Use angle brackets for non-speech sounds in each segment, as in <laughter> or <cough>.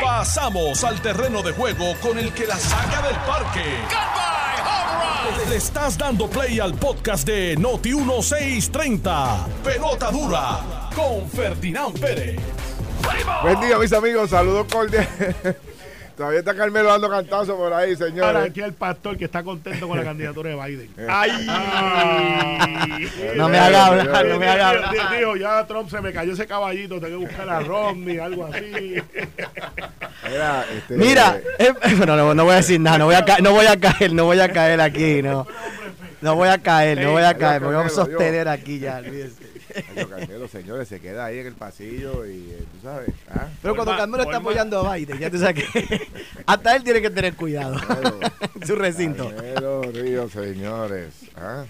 Pasamos al terreno de juego con el que la saca del parque. Le estás dando play al podcast de Noti 1630. Pelota dura con Ferdinand Pérez. Buen día, mis amigos. Saludos cordiales. Todavía está Carmelo dando cantazo por ahí, Ahora señores. aquí el pastor que está contento con la candidatura de Biden. <laughs> ¡Ay! No me haga hablar, no me haga hablar. dijo, ya Trump se me cayó ese caballito, tengo que buscar a Romney, algo así. Mira, este, Mira, eh, bueno, no, no voy a decir nada, no voy a, no voy a caer, no voy a caer aquí, no. No voy a caer, no voy a caer, me voy a sostener aquí ya, olvídese. Ay, Carmelo, señores, se queda ahí en el pasillo y eh, tú sabes. ¿ah? Pero cuando Carmelo está apoyando a Biden, ya tú sabes que hasta él tiene que tener cuidado en su recinto. Carmelo Ríos, señores. ¿ah?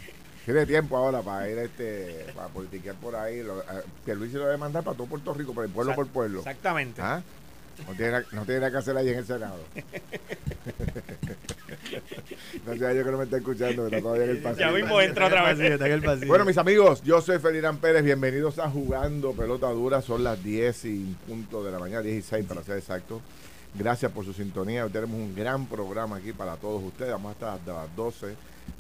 Tiene tiempo ahora para ir este, para politiquear por ahí. Lo, a- Pierluisi lo debe mandar para todo Puerto Rico, por el pueblo por pueblo. Exactamente. ¿Ah? No tiene, na- no tiene nada que hacer ahí en el Senado. <laughs> no sé, yo que no me está escuchando, que está todavía en el pasillo. Ya mismo entra otra vez. Está en el pasillo. Bueno, mis amigos, yo soy Ferdinand Pérez. Bienvenidos a Jugando Pelota Dura. Son las 10 y un punto de la mañana, 16 para ser exacto. Gracias por su sintonía. Hoy tenemos un gran programa aquí para todos ustedes. Vamos a estar hasta las 12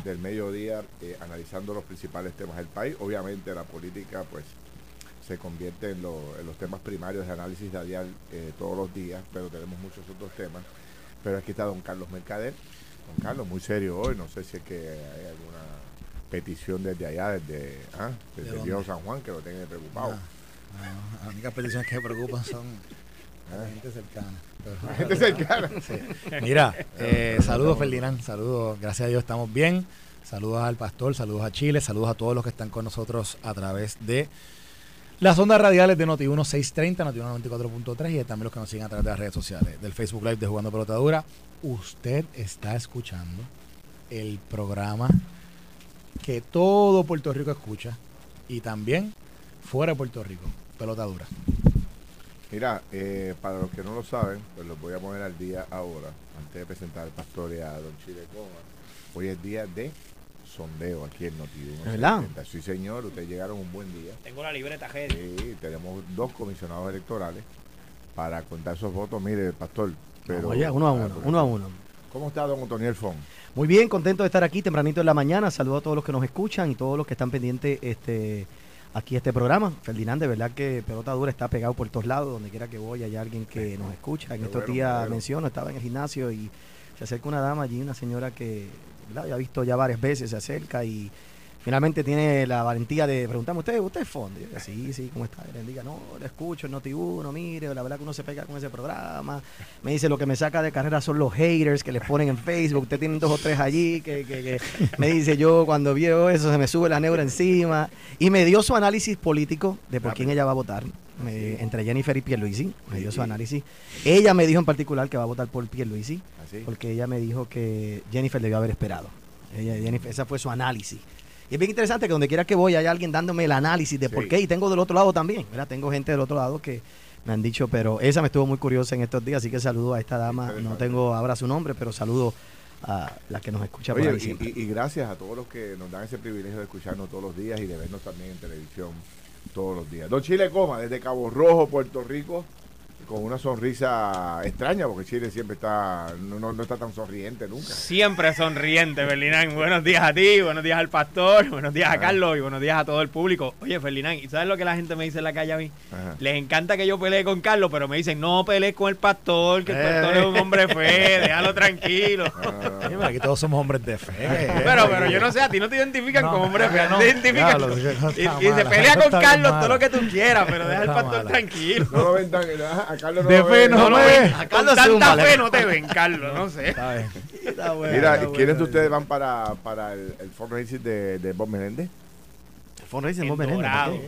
del mediodía eh, analizando los principales temas del país. Obviamente la política, pues, se convierte en, lo- en los temas primarios de análisis radial eh, todos los días, pero tenemos muchos otros temas. Pero aquí está don Carlos Mercader. Don Carlos, muy serio hoy. No sé si es que hay alguna petición desde allá, desde, ah, desde ¿De viejo San Juan, que lo tiene preocupado. No, las únicas peticiones que me preocupan son la gente cercana. La gente cercana. <laughs> Sí. Mira, eh, saludos Ferdinand, saludos, gracias a Dios estamos bien. Saludos al pastor, saludos a Chile, saludos a todos los que están con nosotros a través de las ondas radiales de Noti 1630, Noti 94.3 y también los que nos siguen a través de las redes sociales, del Facebook Live de Jugando Pelotadura. Usted está escuchando el programa que todo Puerto Rico escucha y también fuera de Puerto Rico, Pelotadura. Mira, eh, para los que no lo saben, pues los voy a poner al día ahora, antes de presentar al pastor y a don Chile Coma. Hoy es día de sondeo aquí en Noti ¿Es verdad? Sí, señor, ustedes llegaron un buen día. Tengo la libreta ready. Sí, tenemos dos comisionados electorales para contar esos votos. Mire, pastor, pero... Oye, uno a uno, uno a uno. ¿Cómo está don Otoniel Fon? Muy bien, contento de estar aquí tempranito en la mañana. Saludo a todos los que nos escuchan y todos los que están pendientes este, aquí a este programa. Ferdinand, de verdad que Pelota Dura está pegado por todos lados. Donde quiera que voy hay alguien que nos escucha. En estos días menciono, estaba en el gimnasio y se acerca una dama allí, una señora que ya ha visto ya varias veces, se acerca y finalmente tiene la valentía de preguntarme, ¿usted, usted es yo, sí, sí, ¿cómo está? Y le diga, no, le escucho el Noti Uno, mire, la verdad que uno se pega con ese programa. Me dice, lo que me saca de carrera son los haters que les ponen en Facebook. Usted tiene dos o tres allí que, que- que <laughs> me dice, yo cuando veo eso se me sube la neura encima. Y me dio su análisis político de por quién ella va a votar. Me- entre Jennifer y Pierluisi, me dio su análisis. Ella me dijo en particular que va a votar por Pierluisi, ¿Así? porque ella me dijo que Jennifer debió haber esperado. Ella, Jennifer, esa fue su análisis. Y es bien interesante que donde quiera que voy hay alguien dándome el análisis de por qué. Y tengo del otro lado también, ¿verdad? Tengo gente del otro lado que me han dicho, pero esa me estuvo muy curiosa en estos días, así que saludo a esta dama. No tengo ahora su nombre, pero saludo a la que nos escucha por Oye, ahí y, siempre. y- y gracias a todos los que nos dan ese privilegio de escucharnos todos los días y de vernos también en televisión todos los días. Don Chile Coma, desde Cabo Rojo, Puerto Rico, con una sonrisa extraña, porque Chile siempre está, no, no- no está tan sonriente nunca. Siempre sonriente, Ferdinand. <laughs> Buenos días a ti, buenos días al pastor, buenos días a Carlos y buenos días a todo el público. Oye, Ferdinand, ¿y sabes lo que la gente me dice en la calle a mí? Ajá. Les encanta que yo pelee con Carlos, pero me dicen, no pelees con el pastor, que el Eh. pastor es un hombre fe, <laughs> déjalo tranquilo. Ah, no, aquí todos somos hombres de fe. Pero, pero yo no sé, a ti no te identifican No, como hombre fe, a ti no. te identifican. Y, y se pelea con Carlos todo lo que tú quieras, pero deja al pastor mala. tranquilo. No lo ven tan, ajá, a Carlos no De fe no No ven. A Con Carlos tanta zúmbale. fe no te ven, Carlos, no sé. Está bien. Está bueno, Mira, está ¿y ¿quiénes de ustedes van para, para el, el fundraising de, de Bob Menéndez? El fundraising En Bob Menéndez.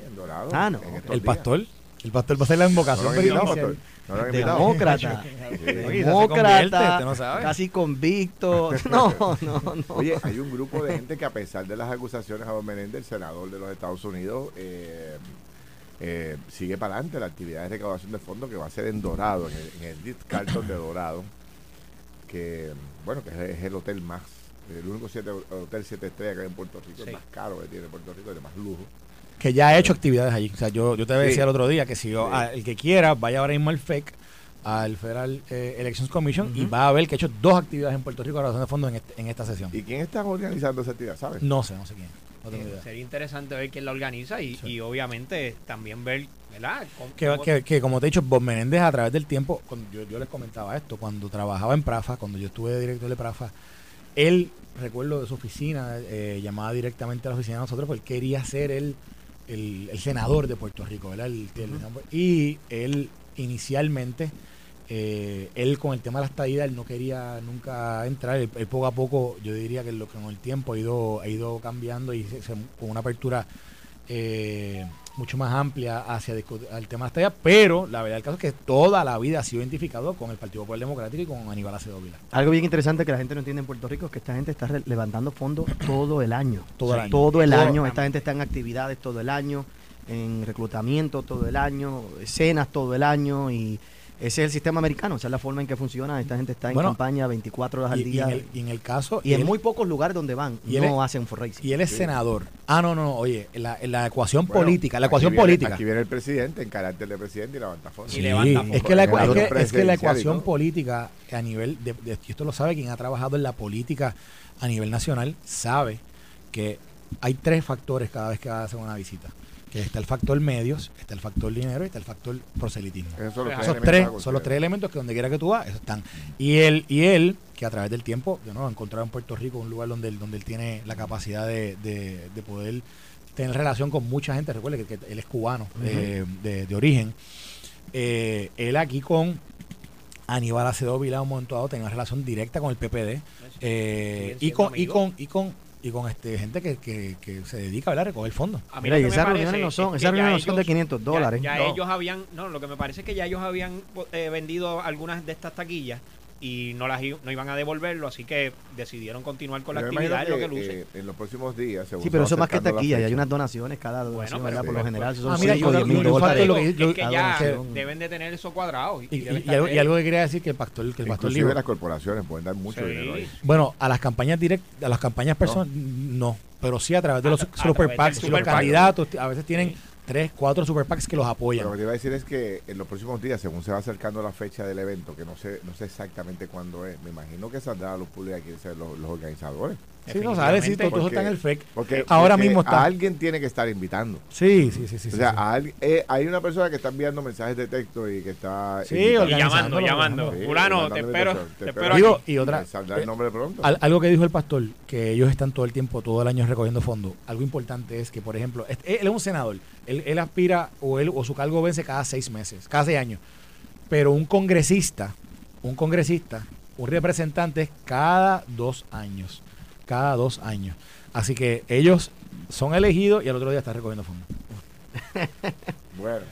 En Dorado. Ah, no. en El pastor. El pastor va a hacer la ¿No lo invocación pastor? ¿No lo? <laughs> Demócrata. Convierte, Demócrata. no. Casi convicto. <laughs> No, no, no. Oye, hay un grupo de gente que a pesar de las acusaciones a Bob Menéndez, el senador de los Estados Unidos, eh, eh, sigue para adelante la actividad de recaudación de fondos que va a ser en Dorado, en el, en el Ritz Carlton de Dorado, que bueno, que es, es el hotel más, el único siete, hotel siete estrellas que hay en Puerto Rico, Sí. el más caro que tiene Puerto Rico, el de más lujo. Que ya ha hecho actividades allí. O sea, yo, yo te Sí. decía el otro día que si yo, Sí. el que quiera, vaya ahora mismo al FEC al Federal eh, Elections Commission y va a ver que ha hecho dos actividades en Puerto Rico de grabación de fondos en, este- en esta sesión. ¿Y quién está organizando esa actividad? ¿Sabes? No sé, no sé quién. No Eh. Sería interesante ver quién la organiza y, Sí. y obviamente también ver, ¿verdad? Cómo- Que, cómo- que- que, como te he dicho, Bob Menéndez a través del tiempo, cuando yo, yo les comentaba esto, cuando trabajaba en Prafa, cuando yo estuve de director de Prafa, él, recuerdo de su oficina, eh, llamaba directamente a la oficina de nosotros porque él quería ser el, el, el senador de Puerto Rico, ¿verdad? El- el- y él inicialmente, eh, él con el tema de la estadía, él no quería nunca entrar, él, él poco a poco, yo diría que lo que con el tiempo ha ido, ha ido cambiando y se- se- con una apertura eh, mucho más amplia hacia el tema de la estadía, pero la verdad del caso es que toda la vida ha sido identificado con el Partido Popular Democrático y con Aníbal Acevedo Vila. Algo bien interesante que la gente no entiende en Puerto Rico es que esta gente está levantando fondos <coughs> todo el año. Todo O el año. Todo el Todo el año. año. Esta gente está en actividades todo el año, en reclutamiento todo el año, escenas todo el año y ese es el sistema americano, esa es la forma en que funciona. Esta gente está en Bueno, campaña 24 horas al y día en el, y en el caso... y en él- muy pocos lugares donde van y no es- hacen for racing. y él es senador. Ah, no, no, oye, la, la ecuación Bueno, política, la aquí ecuación viene- política. Aquí viene el presidente en carácter de presidente y levanta fondos. Y levanta es fondos. que la, es que- orden es que la ecuación política a nivel de, de- y esto lo sabe quien ha trabajado en la política a nivel nacional sabe que hay tres factores cada vez que hace una visita que está el factor medios está el factor dinero y está el factor proselitismo. Esos tres son los tres elementos que donde quiera que tú vas esos están. Y él y él que a través del tiempo yo no ha encontrado en Puerto Rico un lugar donde él, donde él tiene la capacidad de, de- de poder tener relación con mucha gente recuerde que, que él es cubano eh, de, de origen eh, él aquí con Aníbal Acevedo Vilá un momento dado tenía una relación directa con el PPD eh, y con y con y con este gente que, que, que se dedica a recoger fondos A mí Mira, y esas reuniones no es son, que esas ya reuniones no son de ellos- 500 ya- dólares. Ya, No. ellos habían, no, lo que me parece es que ya ellos habían eh, vendido algunas de estas taquillas y no las no iban a devolverlo, así que decidieron continuar con la Yo imagino actividad, es lo que que, luce. eh, en los próximos días. según Sí, pero eso más que la taquilla, hay unas donaciones cada donación, pero ¿verdad? Por lo general, son Ah, mira, 5 o yo- 10 mil dólares. es que ya deben de tener eso cuadrado. Y, y, y algo, y algo que quería decir que el pastor que el pastor Inclusive dijo las corporaciones pueden dar mucho Sí. dinero ahí. Bueno, a las campañas directas, a las campañas personas, no. Pero sí a través de los a super PACs. Los candidatos a veces tienen Sí. Tres, cuatro super PACs que los apoyan. lo que te iba a decir es que en los próximos días, según se va acercando la fecha del evento, que no sé, no sé exactamente cuándo es, me imagino que saldrá a los públicos los, los organizadores. Sí, no sale, sí, todo, Porque- está en el FEC. Porque, Ahora porque mismo está. a alguien tiene que estar invitando. Sí, sí, sí, sí. o sí, sea, sí. a alguien- eh, hay una persona que está enviando mensajes de texto y que está. Sí. Y llamando, llamando. mandando te espero, te espero Digo, y otra, Saldrá el nombre pronto. Al- algo que dijo el pastor, que ellos están todo el tiempo, todo el año recogiendo fondos. Algo importante es que, por ejemplo, este- él es un senador. Él, él aspira o él o su cargo vence cada seis meses, cada seis años. Pero un congresista, un congresista, un representante es cada dos años. Cada dos años. Así que ellos son elegidos y al otro día están recogiendo fondos. <laughs> Bueno,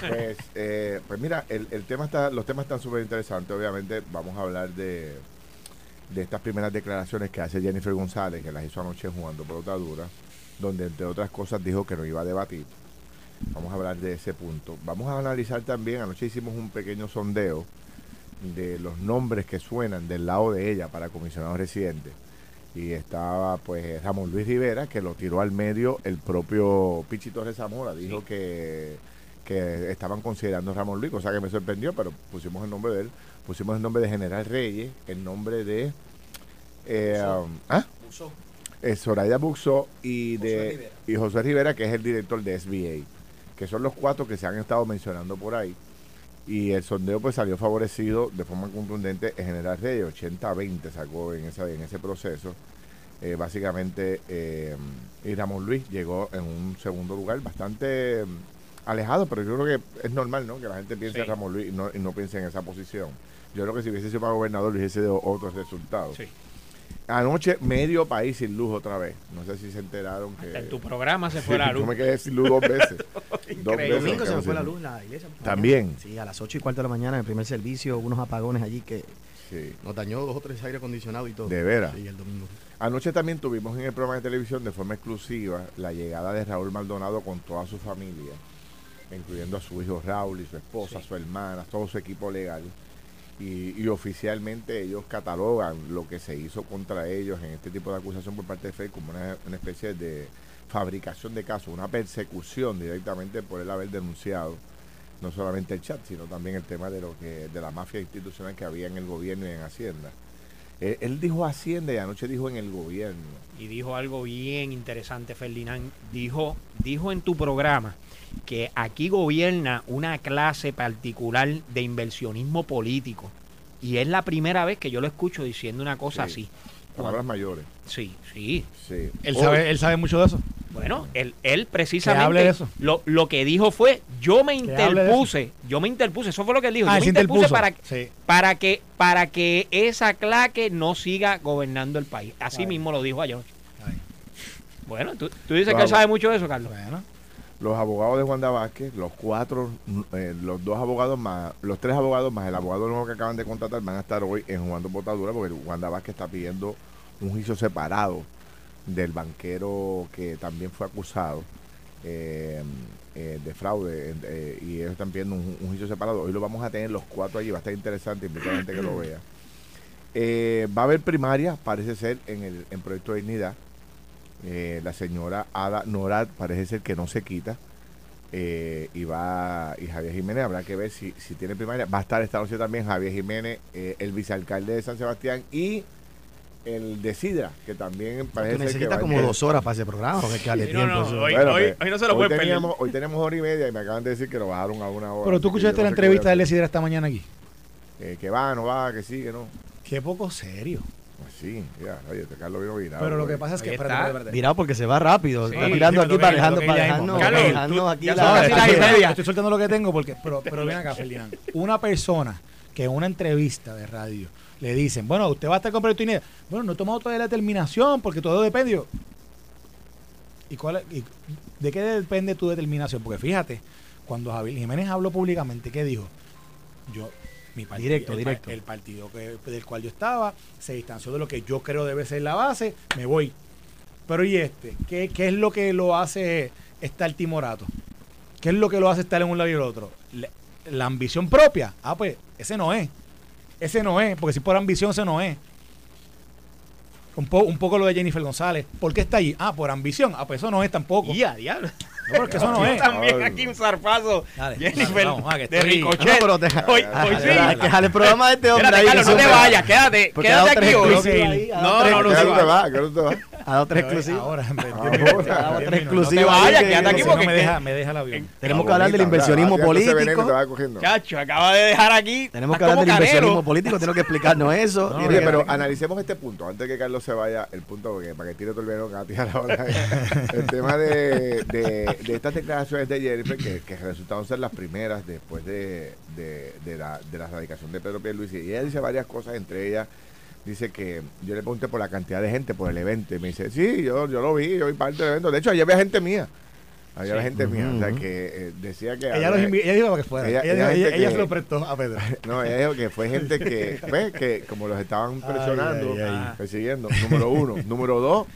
pues, eh, pues mira, el, tema está, los temas están súper interesantes. Obviamente, vamos a hablar de, de estas primeras declaraciones que hace Jennifer González, que las hizo anoche jugando pelota dura, donde entre otras cosas dijo que no iba a debatir. Vamos a hablar de ese punto. Vamos a analizar también, anoche hicimos un pequeño sondeo de los nombres que suenan del lado de ella para comisionado residente. Y estaba pues Ramón Luis Rivera, que lo tiró al medio el propio Pichi Torres Zamora. Dijo que, que estaban considerando a Ramón Luis, cosa que me sorprendió, pero pusimos el nombre de él. Pusimos el nombre de General Reyes, el nombre de... eh, um, ¿ah? eh, Soraya Buxo y de y José Rivera, que es el director de SBA, que son los cuatro que se han estado mencionando por ahí. Y el sondeo pues salió favorecido de forma contundente en General Reyes, 80-20 sacó en, esa, en ese proceso. Eh, básicamente, eh, y Ramón Luis llegó en un segundo lugar bastante mm, alejado, pero yo creo que es normal, ¿no? Que la gente piense Sí. en Ramón Luis y no, y no piense en esa posición. Yo creo que si hubiese sido para gobernador, hubiese dado otros resultados. Sí. Anoche, medio país sin luz otra vez. No sé si se enteraron que. En tu programa se Sí, fue la Yo luz. me quedé sin luz dos veces. <laughs> dos. El domingo se me fue la luz en la iglesia. También. Sí, a las 8 y cuarto de la mañana en el primer servicio, unos apagones allí que Sí, nos dañó dos o tres aire acondicionado y todo. de veras. Sí, el domingo. Anoche también tuvimos en el programa de televisión de forma exclusiva la llegada de Raúl Maldonado con toda su familia, incluyendo a su hijo Raúl y su esposa, su hermana, todo su equipo legal. Y, y oficialmente ellos catalogan lo que se hizo contra ellos en este tipo de acusación por parte de FED como una, una especie de fabricación de casos, una persecución directamente por él haber denunciado no solamente el chat, sino también el tema de lo que de la mafia institucional que había en el gobierno y en Hacienda. Él, él dijo Hacienda y anoche dijo en el gobierno. Y dijo algo bien interesante, Ferdinand. Dijo, dijo en tu programa que aquí gobierna una clase particular de inversionismo político. Y es la primera vez que yo lo escucho diciendo una cosa Sí. así. Palabras mayores. Sí, sí. Sí. Él Hoy- sabe, él sabe mucho de eso. Bueno, él, él precisamente hable de eso. Lo, lo que dijo fue, yo me interpuse, yo me interpuse, eso fue lo que él dijo, Ah, yo me se interpuse interpuso. para, Sí. para que para que esa claque no siga gobernando el país. Así mismo lo dijo ayer. Ay. Bueno, tú, tú dices que él sabe mucho de eso, Carlos. Bueno, los abogados de Wanda Vázquez, los cuatro, eh, los dos abogados más, los tres abogados más el abogado nuevo que acaban de contratar van a estar hoy en Jugando Botadura porque Wanda Vázquez está pidiendo un juicio separado del banquero que también fue acusado eh, eh, de fraude y ellos están pidiendo un, juicio separado. Hoy lo vamos a tener los cuatro allí, va a estar interesante, invito a gente que lo vea. Va a haber primaria, parece ser, en el en Proyecto de Dignidad. Eh, la señora Ada Norad parece ser que no se quita. Eh, y va y Javier Jiménez habrá que ver si, si tiene primaria. Va a estar esta noche también Javier Jiménez, eh, el vicealcalde de San Sebastián y el de Sidra, que también Tú parece ser que necesitas va como a- dos horas para ese programa, porque que Sí, no, tiempo. no, eso. hoy- Bueno, hoy- pues, hoy no se lo hoy perder. hoy tenemos hora y media y me acaban de decir que lo bajaron a una hora. pero tú que escuchaste la entrevista a de. Lesidra esta mañana aquí. Eh, que va, no va, que sí, que no. Qué poco serio. Sí, ya, oye, este Carlos vino virado. Pero lo que pasa es que. Espérate, está. espérate, espérate. Virado porque se va rápido. Sí, está tirando sí, aquí. Carlos, dejarnos tú- aquí la- estoy, soltando- media. estoy soltando lo que tengo porque, pero, pero ven acá, Ferdinand. Una persona que en una entrevista de radio le dicen, bueno, usted va a estar con Proyecto Dignidad. Bueno, no he tomado todavía la determinación porque todo depende. Yo, ¿Y, cuál y de qué depende tu determinación? Porque fíjate, cuando Javier Jiménez habló públicamente, ¿qué dijo? Yo, mi partido, Directo, el, directo. el partido que, del cual yo estaba se distanció de lo que yo creo debe ser la base, me voy. Pero ¿y este? ¿Qué, qué es lo que lo hace estar timorato? ¿Qué es lo que lo hace estar en un lado y el otro? La, la ambición propia. Ah, pues, ese no es. Ese no es, porque si por ambición, ese no es. Un, po- un poco lo de Jennifer González. ¿Por qué está allí? Ah, por ambición. Ah, pues eso no es tampoco. Y a diablo. No, porque eso no es. También aquí un zarpazo. Dale, Jennifer, dale, vamos, que de Ricochet. No, pero deja- hoy, hoy sí. Hay que dejar el programa de este hombre Espérate, ahí. Carlos, no te vayas, quédate. Quédate aquí hoy. No, no, no, ¿Qué se no te va. va? ¿Qué no te va? Ha dado tres exclusivas. Ahora, en vez de- Ahora. diez Ha dado tres diez minutos. exclusivas. No te vayas, ahí que- quédate aquí porque me deja, me deja el avión. Tenemos que hablar del inversionismo político. te va cogiendo. Chacho, acaba de dejar aquí. Tenemos que hablar del inversionismo político. Tengo que explicarnos eso. Oye, pero analicemos este punto, antes que Carlos se vaya, el punto, porque para que tire todo el veneno que va a tirar ahora. <laughs> el tema de, de, de estas declaraciones de Jennifer, que, que resultaron ser las primeras después de, de, de la, de la radicación de Pedro Pierluisi. Y ella dice varias cosas, entre ellas dice que yo le pregunté por la cantidad de gente, por el evento, y me dice, sí, yo, yo lo vi, yo vi parte del evento. De hecho, allá había gente mía. Allá había gente mía. O sea, que eh, decía que... Ella, los ella dijo para que fuera. Ella- Ella, ella que- se lo prestó a Pedro. <laughs> No, ella dijo que fue <laughs> gente que, ¿ves? Que como los estaban Ay, presionando, ay, ay. persiguiendo. Número uno. Número dos,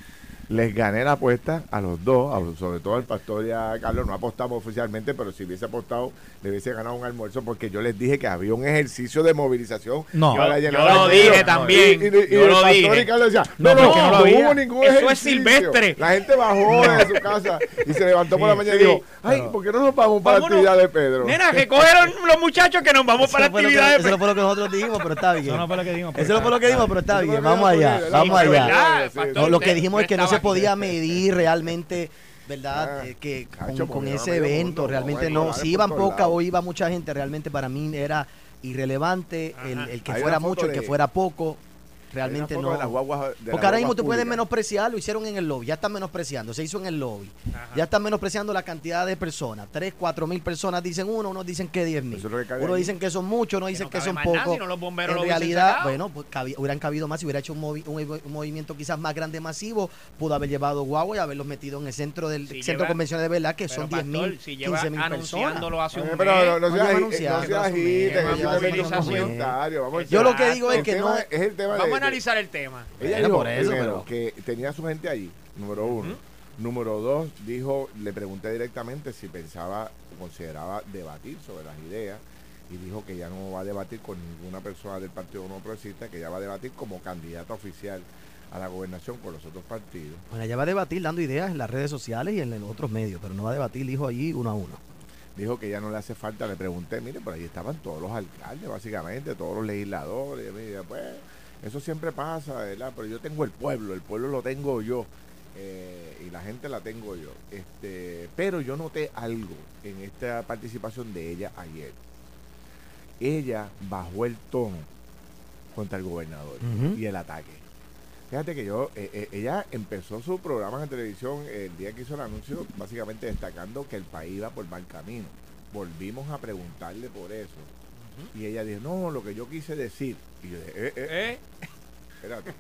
les gané la apuesta a los dos, a- sobre todo al pastor y a Carlos. No apostamos oficialmente, pero si hubiese apostado, le hubiese ganado un almuerzo porque yo les dije que había un ejercicio de movilización. No. Yo- lo dije también. Y, y- y Yo el lo pastor dije. y Carlos decía, No, no, no, porque no no, hubo ningún Eso es silvestre. La gente bajó de su casa y se levantó por la mañana sí, y dijo, ay, pero- ¿por qué no nos vamos para la actividad de Pedro? Nena, que cogieron los muchachos que nos vamos Eso para la fue lo que- actividad Eso de fue lo que nosotros dijimos, pero está bien. Eso no fue lo que dijimos. Eso no fue lo que dijimos, pero está bien. Vamos allá, vamos allá. No, lo que dijimos es que no se podía medir realmente, ¿verdad? Ah, Eh, que cacho, con, ese evento mundo, realmente bueno, no. Si iban poca o iba mucha gente, realmente para mí era irrelevante el, que Hay fuera mucho, el que fuera poco. Realmente no. guaguas- Porque ahora mismo pueden públicas. menospreciar, lo hicieron en el lobby, ya están menospreciando, se hizo en el lobby. Ajá. Ya están menospreciando la cantidad de personas. 3, 4 mil personas dicen uno, unos dicen que 10 mil. Unos dicen que son muchos, unos dicen no que, son pocos. no en lo realidad, bueno, pues hubieran cabido más si hubiera hecho un, movi- un, un movimiento quizás más grande, masivo, pudo haber llevado guagua y haberlos metido en el centro del Si centro lleva- de convenciones de verdad, que son 10 pastor, mil, si lleva 15 mil personas. anunciándolo hace un pero no, no se se agiten, Yo lo que digo es que no. es el tema de- analizar el tema. Ella Bueno, dijo por eso, primero, pero- que tenía su gente allí, número uno. Número dos, dijo, le pregunté directamente si pensaba, consideraba debatir sobre las ideas y dijo que ya no va a debatir con ninguna persona del Partido No Progresista, que ya va a debatir como candidata oficial a la gobernación con los otros partidos. Bueno, ella va a debatir dando ideas en las redes sociales y en los otros medios, pero no va a debatir, dijo allí uno a uno. dijo que ya no le hace falta. Le pregunté, mire, por ahí estaban todos los alcaldes, básicamente, todos los legisladores. Y mire, pues, eso siempre pasa, ¿verdad? Pero yo tengo el pueblo, el pueblo lo tengo yo. eh, y la gente la tengo yo. Este, pero yo noté algo en esta participación de ella ayer. Ella bajó el tono contra el gobernador y el ataque. Fíjate que yo, eh, eh, ella empezó su programa en televisión el día que hizo el anuncio, básicamente destacando que el país iba por mal camino. Volvimos a preguntarle por eso. Y ella dijo, no, lo que yo quise decir. Y yo dije, eh, eh, ¿Eh? espérate.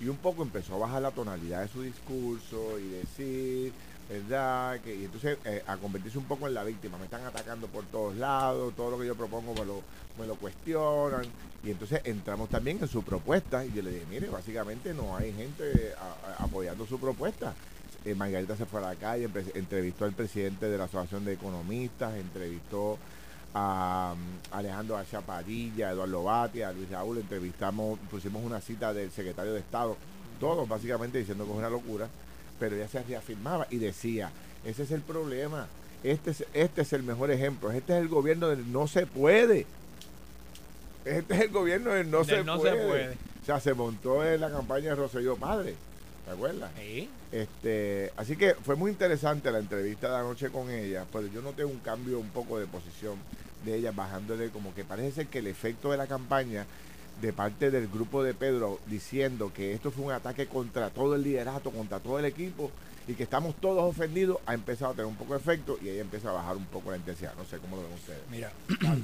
Y un poco empezó a bajar la tonalidad de su discurso y decir, ¿verdad? Que, y entonces eh, a convertirse un poco en la víctima. Me están atacando por todos lados, todo lo que yo propongo me lo, me lo cuestionan. Y entonces entramos también en su propuesta y yo le dije, mire, básicamente no hay gente a- a- apoyando su propuesta. Eh, Margarita se fue a la calle, entrevistó al presidente de la Asociación de Economistas, entrevistó a um, Alejandro García Padilla, Eduardo Batia, a Luis Raúl, entrevistamos, pusimos una cita del secretario de Estado, todos básicamente diciendo que es una locura, pero ella se reafirmaba y decía, ese es el problema, este es, este es el mejor ejemplo, este es el gobierno del no se puede. Este es el gobierno del no, Del se, no se puede. O sea, se montó en la campaña de Roselló Padre, ¿te acuerdas? Sí. Este, así que fue muy interesante la entrevista de anoche con ella, pero yo noté un cambio un poco de posición de ella, bajándole como que parece ser que el efecto de la campaña de parte del grupo de Pedro diciendo que esto fue un ataque contra todo el liderato, contra todo el equipo y que estamos todos ofendidos, ha empezado a tener un poco de efecto y ella empieza a bajar un poco la intensidad. No sé cómo lo ven ustedes. Mira, <clears throat>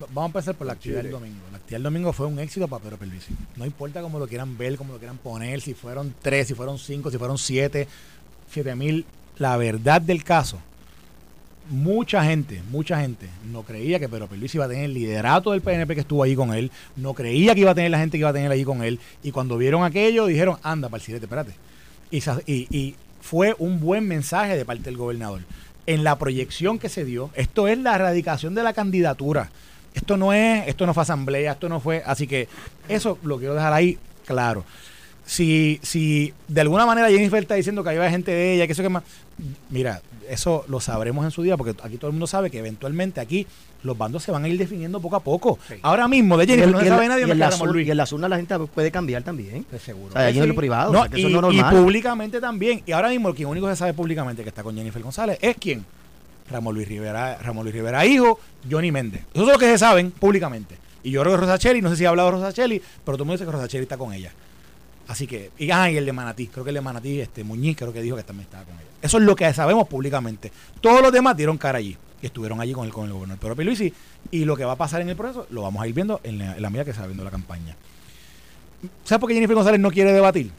vamos a empezar por la actividad del domingo. La actividad del domingo fue un éxito para Pedro Pelvisi. No importa cómo lo quieran ver, cómo lo quieran poner, si fueron tres, si fueron cinco, si fueron siete, siete mil. La verdad del caso, mucha gente, mucha gente no creía que Pedro Pelvisi iba a tener el liderato del PNP que estuvo ahí con él, no creía que iba a tener la gente que iba a tener ahí con él, y cuando vieron aquello dijeron, anda, para espérate. Y fue un buen mensaje de parte del gobernador. En la proyección que se dio, esto es la erradicación de la candidatura. Esto no es, esto no fue asamblea, esto no fue, así que eso lo quiero dejar ahí claro. Si, si de alguna manera Jennifer está diciendo que había gente de ella, que eso que más, mira, eso lo sabremos en su día, porque aquí todo el mundo sabe que eventualmente aquí los bandos se van a ir definiendo poco a poco. Sí. Ahora mismo de Jennifer en- no se sabe nadie y en que la Ramón sur- Luis. y en la gente puede cambiar también. De seguro. O sea, allí que en lo privado, No, o sea, que y, eso no es y normal. públicamente también. Y ahora mismo quien único que se sabe públicamente que está con Jennifer González es quién. Ramón Luis Rivera, Ramón Luis Rivera hijo, Johnny Méndez. Eso es lo que se saben públicamente. Y yo creo que Rosacheli, no sé si ha hablado Rosacheli, pero todo el mundo dice que Rosacheli está con ella. Así que, y, ah, y el de Manatí, creo que el de Manatí, este Muñiz, creo que dijo que también estaba con ella. Eso es lo que sabemos públicamente. Todos los demás dieron cara allí. Y estuvieron allí con el, con el gobernador Pedro Pierluisi. Y lo que va a pasar en el proceso lo vamos a ir viendo en la, en la medida que se va viendo la campaña. ¿Sabes por qué Jennifer González no quiere debatir?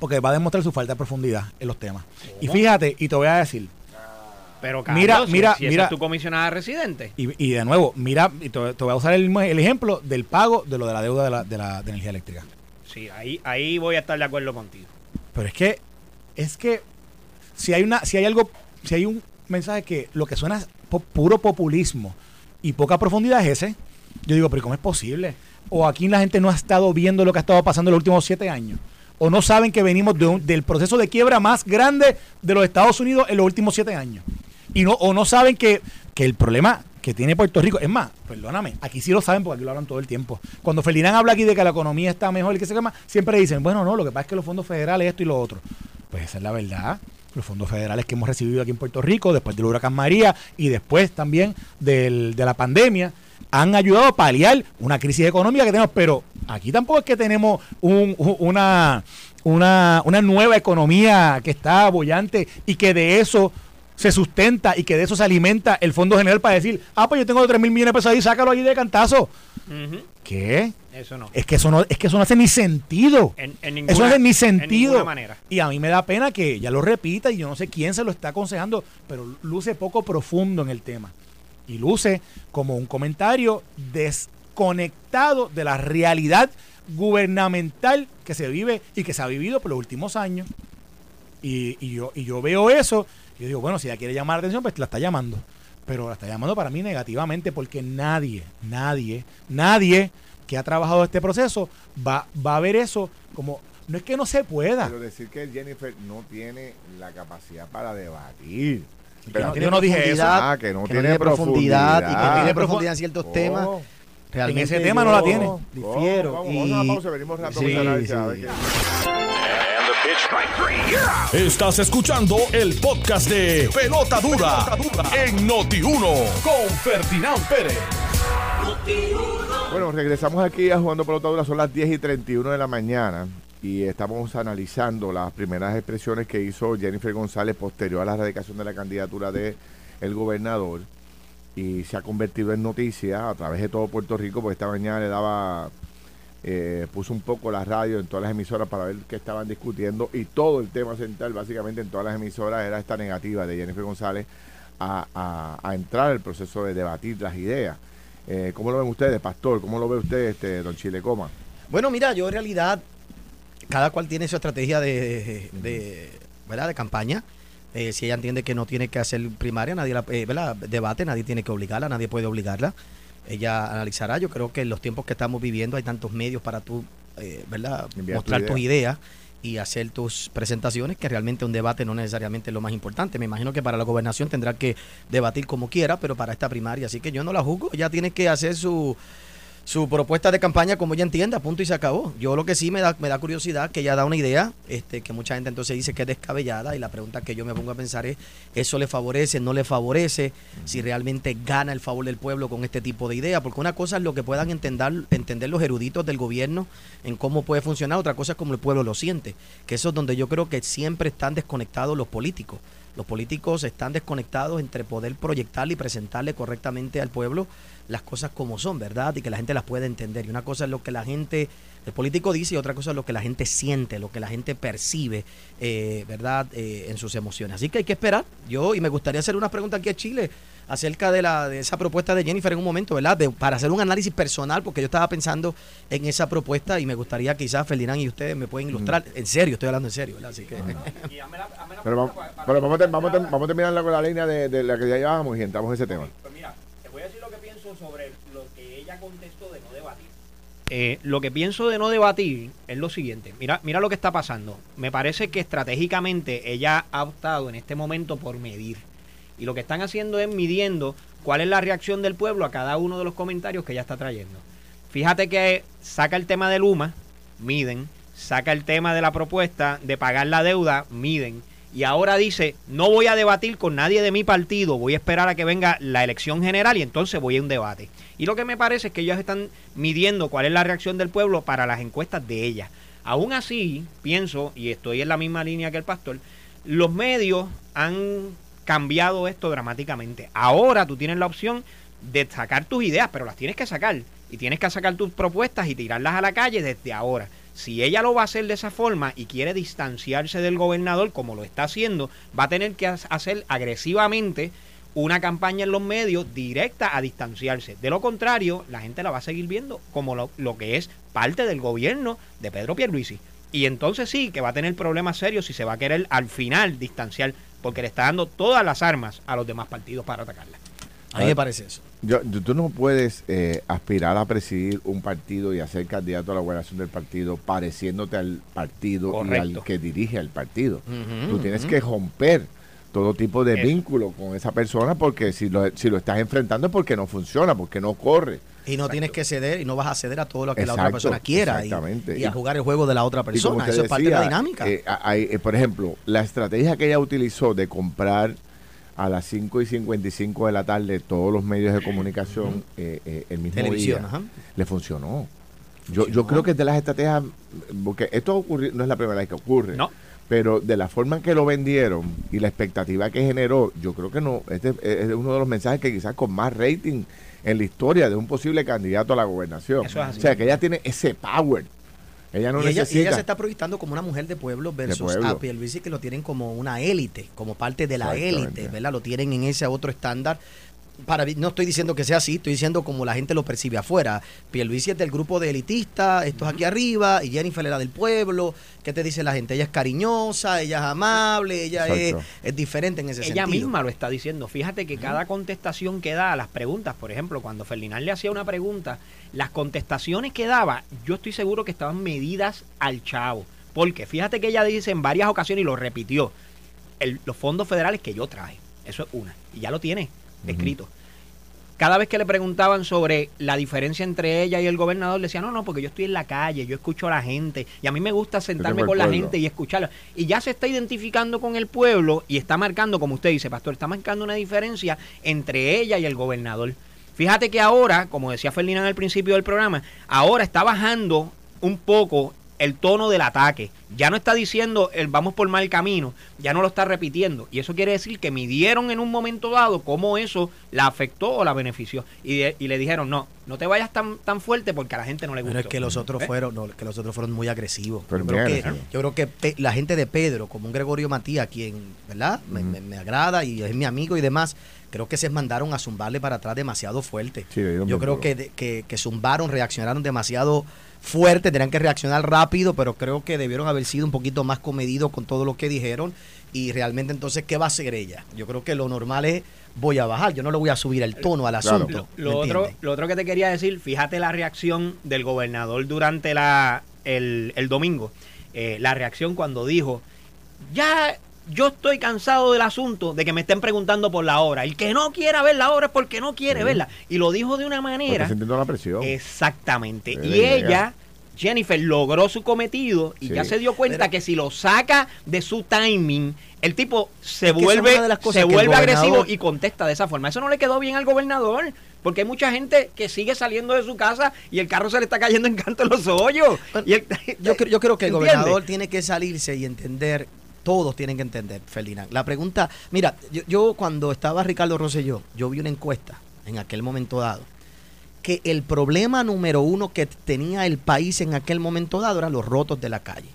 Porque va a demostrar su falta de profundidad en los temas. Y fíjate, y te voy a decir, Pero Carlos, Mira, si- mira, si mira. es tu comisionada residente. y, y de nuevo, mira, y te, te voy a usar el ejemplo del pago de lo de la deuda de la, de la de energía eléctrica. Sí, ahí, ahí voy a estar de acuerdo contigo. Pero es que, es que si hay una, si hay algo, si hay un mensaje que lo que suena es puro populismo y poca profundidad es ese, yo digo, pero ¿cómo es posible? O aquí la gente no ha estado viendo lo que ha estado pasando en los últimos siete años. O no saben que venimos del proceso de quiebra más grande de los Estados Unidos en los últimos siete años. Y no, o no saben que, que el problema que tiene Puerto Rico, es más, perdóname, aquí sí lo saben porque aquí lo hablan todo el tiempo. Cuando Ferdinand habla aquí de que la economía está mejor y que se llama, siempre dicen, bueno, no, lo que pasa es que los fondos federales, esto y lo otro. Pues esa es la verdad. Los fondos federales que hemos recibido aquí en Puerto Rico, después del huracán María y después también del- de la pandemia, han ayudado a paliar una crisis económica que tenemos, pero aquí tampoco es que tenemos una, una, una nueva economía que está bollante y que de eso se sustenta y que de eso se alimenta el Fondo General para decir, ah, pues yo tengo 3 mil millones de pesos ahí, sácalo ahí de cantazo. ¿Qué? Eso no. Es que eso no, es que eso no hace ni sentido. En, en Eso no hace ni en sentido. ninguna manera. Y a mí me da pena que ella lo repita y yo no sé quién se lo está aconsejando, pero luce poco profundo en el tema. Y luce como un comentario desconectado de la realidad gubernamental que se vive y que se ha vivido por los últimos años. Y, y yo, y yo veo eso yo digo, bueno, si ella quiere llamar la atención, pues la está llamando. Pero la está llamando para mí negativamente porque nadie, nadie, nadie que ha trabajado este proceso va, va a ver eso como, no es que no se pueda. Pero decir que Jennifer no tiene la capacidad para debatir. Pero yo no dije eso. Ah, que no tiene profundidad y que no tiene profundidad en ciertos Oh. temas. Realmente ese tema no la tiene. Difiero. Vamos, y- vamos a una pausa, venimos rato Sí, a sí. Estás escuchando el podcast de Pelota Dura, en Noti1 con Ferdinand Pérez. Bueno, regresamos aquí a Jugando Pelota Dura, son las 10 y 31 de la mañana y estamos analizando las primeras expresiones que hizo Jennifer González posterior a la radicación de la candidatura de el gobernador y se ha convertido en noticia a través de todo Puerto Rico, porque esta mañana le daba, eh, puso un poco la radio en todas las emisoras para ver qué estaban discutiendo y todo el tema central básicamente en todas las emisoras era esta negativa de Jennifer González a, a- a entrar al proceso de debatir las ideas. Eh, ¿Cómo lo ven ustedes, Pastor? ¿Cómo lo ve usted, este, don Chile Coma? Bueno, mira, yo en realidad, cada cual tiene su estrategia de, de, ¿verdad? de campaña. Eh, si ella entiende que no tiene que hacer primaria, nadie la, eh, ¿verdad? debate, nadie tiene que obligarla, nadie puede obligarla. Ella analizará. Yo creo que en los tiempos que estamos viviendo hay tantos medios para tú, eh, ¿verdad? Enviar tu mostrar idea. tus ideas y hacer tus presentaciones, que realmente un debate no necesariamente es lo más importante. Me imagino que para la gobernación tendrá que debatir como quiera, pero para esta primaria, así que yo no la juzgo. Ella tiene que hacer su, su propuesta de campaña como ella entienda, punto y se acabó. Yo lo que sí me da, me da curiosidad que ella da una idea, este, que mucha gente entonces dice que es descabellada, y la pregunta que yo me pongo a pensar es, ¿eso le favorece, no le favorece? Si realmente gana el favor del pueblo con este tipo de idea, porque una cosa es lo que puedan entender, entender los eruditos del gobierno en cómo puede funcionar, otra cosa es cómo el pueblo lo siente, que eso es donde yo creo que siempre están desconectados los políticos. Los políticos están desconectados entre poder proyectarle y presentarle correctamente al pueblo las cosas como son, ¿verdad? Y que la gente las pueda entender. Y una cosa es lo que la gente, el político dice y otra cosa es lo que la gente siente, lo que la gente percibe, eh, ¿verdad? Eh, en sus emociones. Así que hay que esperar. Yo, y me gustaría hacer una pregunta aquí a Chile acerca de, la, de esa propuesta de Jennifer en un momento, ¿verdad? De- para hacer un análisis personal, porque yo estaba pensando en esa propuesta y me gustaría quizás Ferdinand y ustedes me pueden ilustrar. En serio, estoy hablando en serio, ¿verdad? Así que... Pero, vamos, a terminar con la línea de, de la que ya llevábamos y entramos en ese tema. Pues mira, te voy a decir lo que sobre lo que ella contestó de no debatir. Eh, lo que pienso de no debatir es lo siguiente. Mira, mira lo que está pasando. Me parece que estratégicamente ella ha optado en este momento por medir. Y lo que están haciendo es midiendo cuál es la reacción del pueblo a cada uno de los comentarios que ella está trayendo. Fíjate que saca el tema de Luma, miden. Saca el tema de la propuesta de pagar la deuda, miden. Y ahora dice, no voy a debatir con nadie de mi partido, voy a esperar a que venga la elección general y entonces voy a un debate. Y lo que me parece es que ellos están midiendo cuál es la reacción del pueblo para las encuestas de ella. Aún así, pienso, y estoy en la misma línea que el pastor, los medios han cambiado esto dramáticamente. Ahora tú tienes la opción de sacar tus ideas, pero las tienes que sacar. Y tienes que sacar tus propuestas y tirarlas a la calle desde ahora. Si ella lo va a hacer de esa forma y quiere distanciarse del gobernador como lo está haciendo, va a tener que ha- hacer agresivamente una campaña en los medios directa a distanciarse. De lo contrario, la gente la va a seguir viendo como lo que es parte del gobierno de Pedro Pierluisi. Y entonces sí que va a tener problemas serios si se va a querer al final distanciar, porque le está dando todas las armas a los demás partidos para atacarla. A mí me parece eso. Yo, tú no puedes eh, aspirar a presidir un partido y a ser candidato a la gobernación del partido pareciéndote al partido y Correcto. al que dirige al partido. Ujú, Tú tienes ujú. que romper todo tipo de Eso. vínculo con esa persona porque si lo, si lo estás enfrentando es porque no funciona, porque no corre. Y no tienes que ceder y no vas a ceder a todo lo que la otra Exacto, persona quiera y, exactamente. y a Y- jugar el juego de la otra Y persona. Eso es parte de la decía, dinámica. eh, hay, eh, por ejemplo, la estrategia que ella utilizó de comprar a las 5 y 55 de la tarde todos los medios de comunicación eh, eh, el mismo Televisión, día, ajá. le funcionó. Yo, yo creo que es de las estrategias, porque esto ocurri- no es la primera vez que ocurre, No. pero de la forma en que lo vendieron y la expectativa que generó, yo creo que no, este es uno de los mensajes que quizás con más rating en la historia de un posible candidato a la gobernación. Eso es así. O sea, que ella tiene ese power. Ella no y, ella, y necesita... ella se está proyectando como una mujer de pueblo versus pueblo. a Pierluisi que lo tienen como una élite, como parte de la élite, ¿verdad? Lo tienen en ese otro estándar. Para mí, no estoy diciendo que sea así, estoy diciendo como la gente lo percibe afuera. Pierluisi es del grupo de elitistas, estos aquí arriba, y Jennifer era del pueblo. ¿Qué te dice la gente? Ella es cariñosa, ella es amable, ella es, es diferente en ese Ella sentido. misma lo está diciendo. Fíjate que cada contestación que da a las preguntas, por ejemplo, cuando Ferdinand le hacía una pregunta, las contestaciones que daba, yo estoy seguro que estaban medidas al chavo. Porque fíjate que ella dice en varias ocasiones y lo repitió, el- los fondos federales que yo traje. Eso es una. Y ya lo tiene escrito. Cada vez que le preguntaban sobre la diferencia entre ella y el gobernador, le decía, no, no, porque yo estoy en la calle, yo escucho a la gente, y a mí me gusta sentarme con la pueblo. gente y escucharla. Y ya se está identificando con el pueblo y está marcando, como usted dice, pastor, está marcando una diferencia entre ella y el gobernador. Fíjate que ahora, como decía Ferdinand al principio del programa, ahora está bajando un poco el tono del ataque. Ya no está diciendo el vamos por mal camino, ya no lo está repitiendo. Y eso quiere decir que midieron en un momento dado cómo eso la afectó o la benefició. Y, de- y le dijeron, no, no te vayas tan, tan fuerte porque a la gente no le gusta. Pero es que los otros ¿Eh? fueron, no, que los otros fueron muy agresivos. Pero yo, creo que, yo creo que Pe- la gente de Pedro, como un Gregorio Matías, quien, ¿verdad? Me, me- me agrada y es mi amigo y demás, creo que se mandaron a zumbarle para atrás demasiado fuerte. Sí, yo creo que, de- que, que zumbaron, reaccionaron demasiado fuerte, tenían que reaccionar rápido, pero creo que debieron haber sido un poquito más comedidos con todo lo que dijeron. Y realmente entonces, ¿qué va a hacer ella? Yo creo que lo normal es, voy a bajar, yo no le voy a subir el tono al Claro. asunto. Lo ¿me otro, lo otro que te quería decir, fíjate la reacción del gobernador durante la, el, el domingo. Eh, la reacción cuando dijo, ya yo estoy cansado del asunto de que me estén preguntando por la obra. El que no quiera ver la obra es porque no quiere Sí. verla. Y lo dijo de una Porque manera... sintiendo la presión. Exactamente. Sí, y ella, Jennifer, logró su cometido y Sí. ya se dio cuenta Pero- que si lo saca de su timing, el tipo se Es vuelve, una de las cosas se vuelve agresivo y contesta de esa forma. Eso no le quedó bien al gobernador. Porque hay mucha gente que sigue saliendo de su casa y el carro se le está cayendo en canto en los hoyos. Y el- Yo, <laughs> creo- yo creo que el ¿Entiendes? gobernador tiene que salirse y entender, todos tienen que entender, Ferdinand. La pregunta, mira, yo, yo cuando estaba Ricardo Rosselló, yo vi una encuesta en aquel momento dado, que el problema número uno que tenía el país en aquel momento dado eran los rotos de la calle.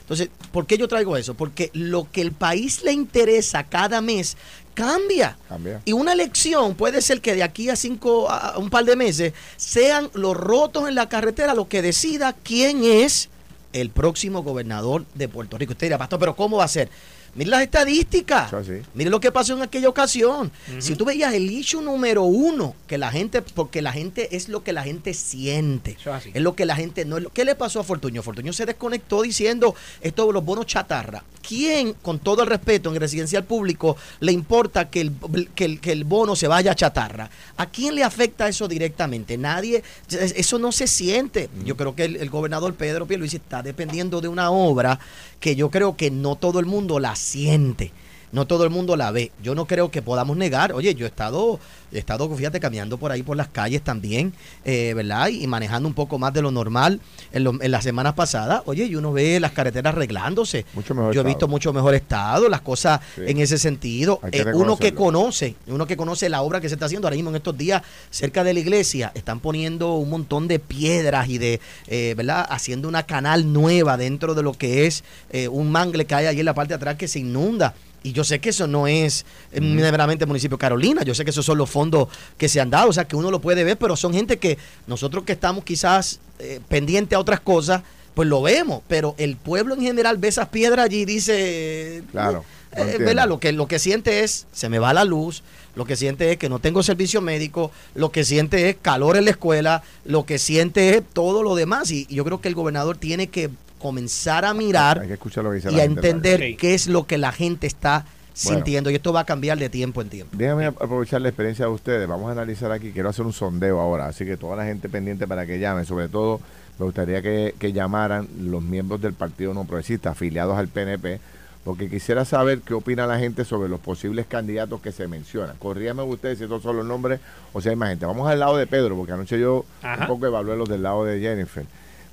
Entonces, ¿por qué yo traigo eso? Porque lo que el país le interesa cada mes cambia. Cambia. Y una elección puede ser que de aquí a cinco, a a un par de meses, sean los rotos en la carretera lo que decida quién es el próximo gobernador de Puerto Rico. Usted dirá, pastor, pero ¿cómo va a ser? Mire las estadísticas. Mire lo que pasó en aquella ocasión. Si tú veías el issue número uno, que la gente, porque la gente es lo que la gente siente. Es lo que la gente no es lo- ¿Qué le pasó a Fortuño? Fortuño se desconectó diciendo esto de los bonos chatarra. ¿Quién, con todo el respeto, en el residencial público, le importa que el, que el, que el bono se vaya a chatarra? ¿A quién le afecta eso directamente? Nadie, es- eso no se siente. Yo creo que el, el gobernador Pedro Pierluisi está dependiendo de una obra que yo creo que no todo el mundo la siente. No todo el mundo la ve. Yo no creo que podamos negar. Oye, yo he estado, he estado, fíjate, caminando por ahí por las calles también, eh, ¿verdad? Y manejando un poco más de lo normal en, lo- en las semanas pasadas. Oye, y uno ve las carreteras arreglándose. Mucho mejor Yo he visto mucho mejor estado, las cosas Sí. en ese sentido. Que Eh, uno que conoce, uno que conoce la obra que se está haciendo ahora mismo en estos días cerca de la iglesia, están poniendo un montón de piedras y de, eh, ¿verdad? Haciendo una canal nueva dentro de lo que es eh, un mangle que hay allí en la parte de atrás que se inunda. Y yo sé que eso no es eh, meramente municipio de Carolina, yo sé que esos son los fondos que se han dado, o sea que uno lo puede ver, pero son gente que nosotros que estamos quizás eh, pendientes a otras cosas, pues lo vemos, pero el pueblo en general ve esas piedras allí y dice, Claro, eh. ¿verdad? Lo que, lo que siente es, se me va la luz, lo que siente es que no tengo servicio médico, lo que siente es calor en la escuela, lo que siente es todo lo demás. Y, y yo creo que el gobernador tiene que comenzar a mirar Hay que escuchar lo que dice y la a gente, entender qué es lo que la gente está Bueno. sintiendo. Y esto va a cambiar de tiempo en tiempo. Déjame aprovechar la experiencia de ustedes. Vamos a analizar aquí. Quiero hacer un sondeo ahora. Así que toda la gente pendiente para que llame. Sobre todo, me gustaría que, que llamaran los miembros del Partido No Progresista afiliados al PNP. Porque quisiera saber qué opina la gente sobre los posibles candidatos que se mencionan. Corríame ustedes si estos son los nombres o si hay más gente. Vamos al lado de Pedro, porque anoche yo Ajá. un poco evalué los del lado de Jennifer.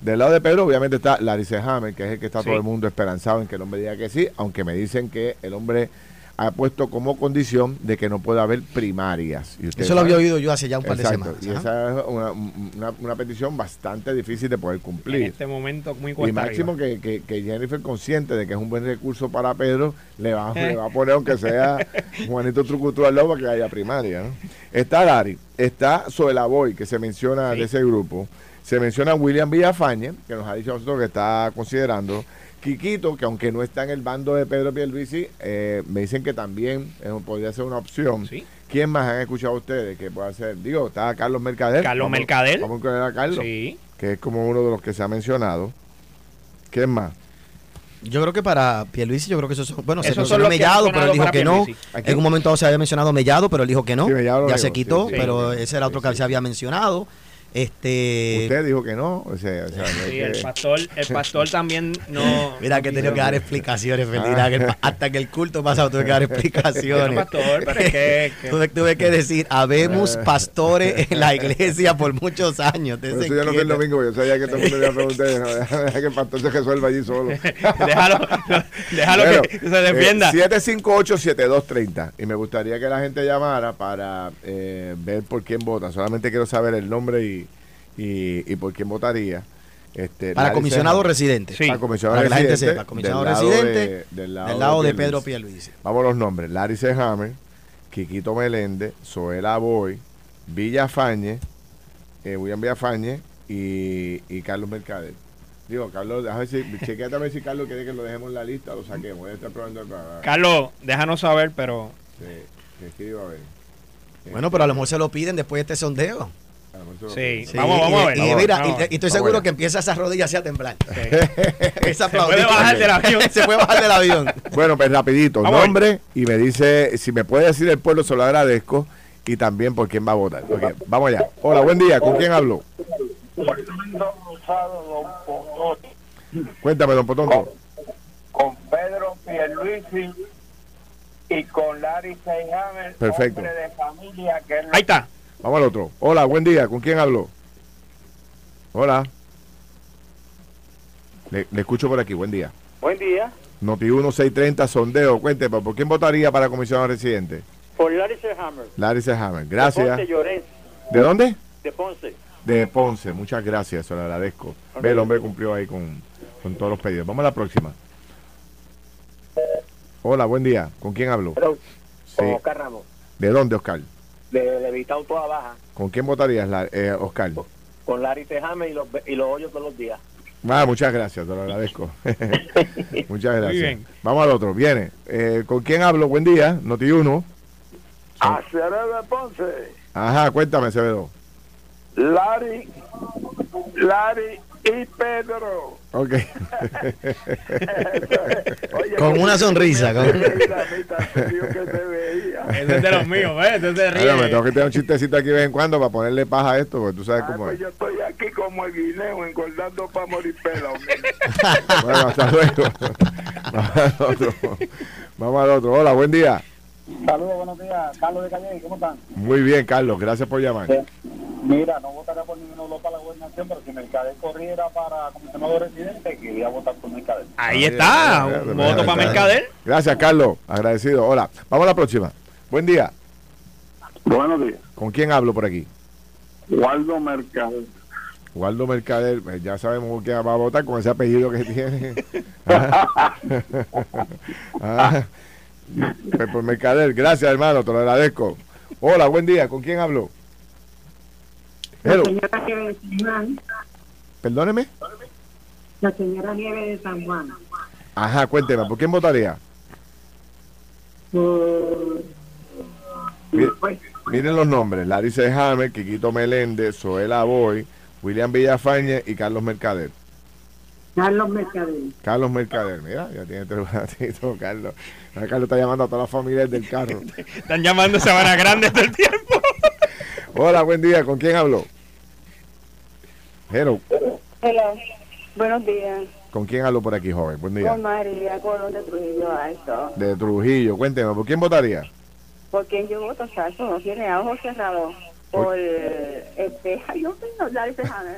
Del lado de Pedro, obviamente está Larry Hammer, que es el que está Sí. todo el mundo esperanzado en que el hombre diga que sí, aunque me dicen que el hombre ha puesto como condición de que no pueda haber primarias. Y usted Eso lo había oído yo hace ya un par de semanas. Y Ajá. esa es una, una- una petición bastante difícil de poder En cumplir. este momento muy Y cuesta máximo arriba. que, que, que Jennifer, consciente de que es un buen recurso para Pedro, le va, <laughs> le va a poner, aunque sea Juanito Trucutú al para que haya primaria. ¿no? Está Larry, está Zoela Boy, que se menciona Sí. de ese grupo. Se menciona William Villafañe, que nos ha dicho a nosotros que está considerando. Quiquito, que aunque no está en el bando de Pedro Pierluisi, eh, me dicen que también eh, podría ser una opción. Sí. ¿Quién más han escuchado ustedes que pueda ser? Digo, está Carlos Mercader. Carlos Vamos- Mercader. Vamos a incluir a Carlos Sí. que es como uno de los que se ha mencionado. ¿Quién más? Yo creo que para Pierluisi, yo creo que eso son, bueno, se Esos son mencionó Mellado, pero él dijo que no. En un momento se había mencionado Mellado, pero él dijo que no. Sí, ya se quitó, sí, sí, pero sí, ese era otro sí, que sí. se había mencionado. Este, Usted dijo que no. O sea, o sea, Sí, es el que- pastor, el pastor también no. Mira que he tenido que dar explicaciones, Ah. que el hasta que el culto pasado tuve que dar <laughs> explicaciones. Pastor, pero que- <laughs> que- tuve, tuve que decir, habemos pastores en la <laughs> iglesia por muchos años. Dese eso yo no fui el domingo, yo sabía que todo el mundo me iba a preguntar. Deja que el pastor se resuelva allí solo. déjalo déjalo Bueno, que se defienda. eh, 758-7230. Y me gustaría que la gente llamara para eh, ver por quién vota. Solamente quiero saber el nombre y, y, y por quién votaría. Este, Para comisionado residente. Sí. Para comisionado Para que la gente sepa, comisionado del lado residente de- del lado, del lado de Pierluisi. Pedro Pierluisi. Vamos a los nombres. Larry C. Hammer, Quiquito Meléndez, Zoela Boy, Villa Fañe, eh, William Villafañe y, y Carlos Mercader. Digo, Carlos, déjame ver si, chequeate a ver si Carlos quiere que lo dejemos en la lista, lo saquemos. Voy a estar probando para, Carlos, déjanos saber, pero sí, que escriba a ver. Bueno, pero a lo mejor se lo piden después de este sondeo. Sí. Vamos, vamos y, a ver, y mira, vamos y- estoy seguro que empieza esa rodilla así a temblar. sí. <laughs> Esa se puede bajar del avión. <laughs> se puede bajar del avión. Bueno, pues rapidito, Vamos nombre y me dice, si me puede decir el pueblo, se lo agradezco y también por quién va a votar. Ok, vamos allá. Hola, buen día, ¿con quién hablo? Cuéntame, don Potonto. con Pedro Pierluisi y con Larry Seyhammer, Perfecto. hombre de familia que es Ahí está. Vamos al otro. Hola, buen día. ¿Con quién hablo? Hola. Le, le escucho por aquí. Buen día. Buen día, Noti 1630, sondeo. Cuénteme, ¿por quién votaría para comisionado residente? por Larry Seyhammer. Larry Sejamen. De Gracias. Ponce, Llorens, ¿De dónde? de Ponce. De Ponce. Muchas gracias, se lo agradezco. Ve, el hombre cumplió ahí con, con todos los pedidos. Vamos a la próxima. Hola, buen día. ¿Con quién hablo? Pero, Sí. con Oscar Ramos, ¿De dónde, Oscar? De Levitao toda baja, ¿Con quién votarías, la- eh, Oscar? con Larry Seyhammer y los, y los hoyos todos los días. Ah, muchas gracias, te lo agradezco. <laughs> muchas gracias. bien. Vamos al otro. Viene. Eh, ¿Con quién hablo? Buen día. Noti 1. Acevedo de Ponce, Ajá, cuéntame, Acevedo. Larry, Larry y Pedro. Ok. <laughs> Oye, Con una sonrisa, con- que se veía. Ese es de los míos, ¿ves? Ese se Bueno, me tengo ríe. que tener un chistecito aquí de vez en cuando para ponerle paja a esto, porque tú sabes Ah, cómo pues es. yo estoy aquí como el guineo, engordando para morir pelo. <laughs> Bueno, hasta luego. Vamos al otro. Vamos al otro. Hola, buen día. Saludos, buenos días. Carlos de Calle, ¿cómo están? Muy bien, Carlos. Gracias por llamar. Mira, no votaría por ninguno de los para la gobernación, pero si Mercader corriera para comisionado residente, quería votar por Mercader. Ahí está. Un voto para. Mercader. Gracias, Carlos. Agradecido. Hola. Vamos a la próxima. Buen día. Buenos días. ¿Con quién hablo por aquí? Waldo Mercader. Waldo Mercader, pues ya sabemos que va a votar con ese apellido que tiene. <laughs> Ah. <laughs> Ah. Pues por Mercader, gracias hermano, te lo agradezco. Hola, buen día, ¿con quién hablo? Hello, La señora Nieve de San Juan. perdóneme. La señora Nieve de San Juan. Ajá, cuénteme, ¿por quién votaría? Por... Mi- Miren los nombres, Larry Hammer, Quiquito Meléndez, Zoela Boy, William Villafañe y Carlos Mercader. Carlos Mercader. Carlos Mercader, mira, ya tiene tres ratitos, Carlos. Ahora Carlos está llamando a todas las familias del carro. <laughs> Están llamando Sabana Grande todo el tiempo. Hola, buen día, ¿con quién hablo? Hello, Hola, buenos días. ¿con quién hablo por aquí, joven? Buen día. Con María Colón de Trujillo Alto. De Trujillo, cuénteme, ¿por quién votaría? ¿Por quién yo voto, Sacho? No tiene a ojos cerrados. Por, este, ay, Dios mío, Larry Sejana.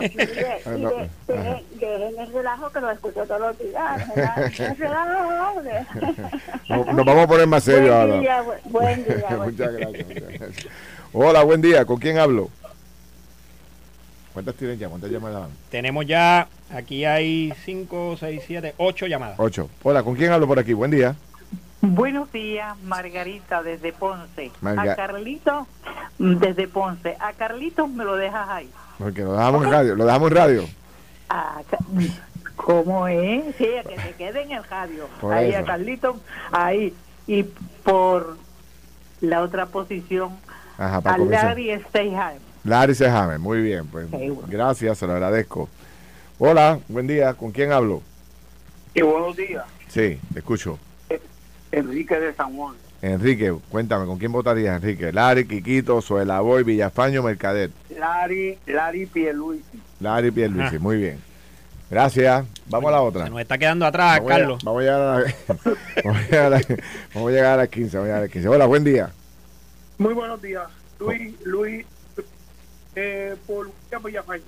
Y de- Ah, y no. de- de- Dejen el relajo que lo escucho todos los días. ¿verdad? El relajo. <laughs> No- Nos vamos a poner más serios ahora. día, bu- buen día, <laughs> buen gracias, muchas gracias. Hola, buen día, ¿con quién hablo? ¿Cuántas tienen ya? ¿Cuántas llamadas van? Tenemos ya, aquí hay 5, 6, 7, 8 llamadas. Ocho. Hola, ¿con quién hablo por aquí? Buen día. Buenos días, Margarita, desde Ponce. Marga- A Carlito, desde Ponce. A Carlitos me lo dejas ahí. Porque lo dejamos en radio, lo dejamos en radio. A ¿Cómo es? Sí, a que se quede en el radio. Por ahí eso. a Carlitos, ahí. Y por la otra posición, Ajá, a. Larry Steinheim. Larry Sejame, muy bien, pues Sí, bueno. gracias, se lo agradezco. Hola, buen día, ¿con quién hablo? Sí, buenos días. Sí, te escucho. Enrique de San Juan. Enrique, cuéntame, ¿con quién votarías, Enrique? Lari, Quiquito, Suela Boy, Villafaño, Mercader. Lari, Lari Pierluisi. Lari Pierluisi, Ah. muy bien. Gracias. Vamos a la otra. Se nos está quedando atrás, Vamos a- Carlos. Vamos a llegar a, la- vamos a llegar a, la- vamos a llegar a las 15. Vamos a llegar a las 15. Hola, buen día. Muy buenos días. Luis, Luis, eh, por William Villafañe.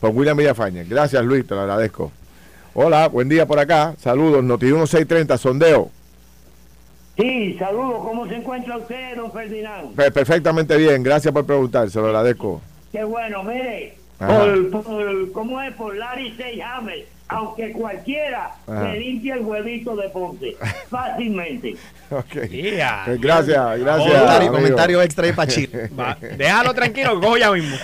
Por William Villafañez. Gracias, Luis, te lo agradezco. Hola, buen día por acá. Saludos, Noti 1630, sondeo. Sí, saludos. ¿Cómo se encuentra usted, don Ferdinand? Per- perfectamente bien, gracias por preguntar, se lo agradezco. Qué bueno, mire. Por, por- ¿Cómo es? Por Larry Seyhammer. Aunque cualquiera Ajá. le limpie el huevito de Ponce. <laughs> Fácilmente. Ok. Yeah. Pues gracias, gracias. Comentario, extra ahí para Chile. <laughs> Va, <laughs> déjalo tranquilo, cojo ya mismo.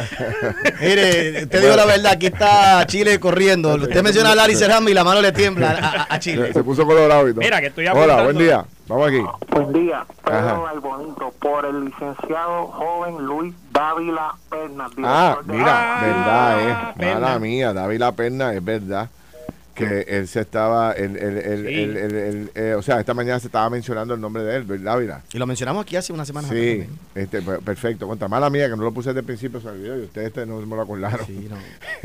Mire, te digo la verdad, aquí está Chile corriendo. Usted menciona a Larry Serrano y la mano le tiembla a, Chile. Se, se puso colorado y todo. Mira, que estoy Hola, apuntando. buen día. Vamos aquí. Buen día. Pedro Albonito, por el licenciado joven Luis Dávila Pernas. Ah, mira, Ah, verdad, eh. Perna. Mala mía, David La Perna, es verdad que él se estaba, el, el, el, Sí. eh, o sea, esta mañana se estaba mencionando el nombre de él, ¿verdad, Dávila? Y lo mencionamos aquí hace unas semanas Sí, este, per- perfecto. Contra mala mía que no lo puse desde el principio, se olvidó y ustedes este, no me lo acordaron. Sí, no.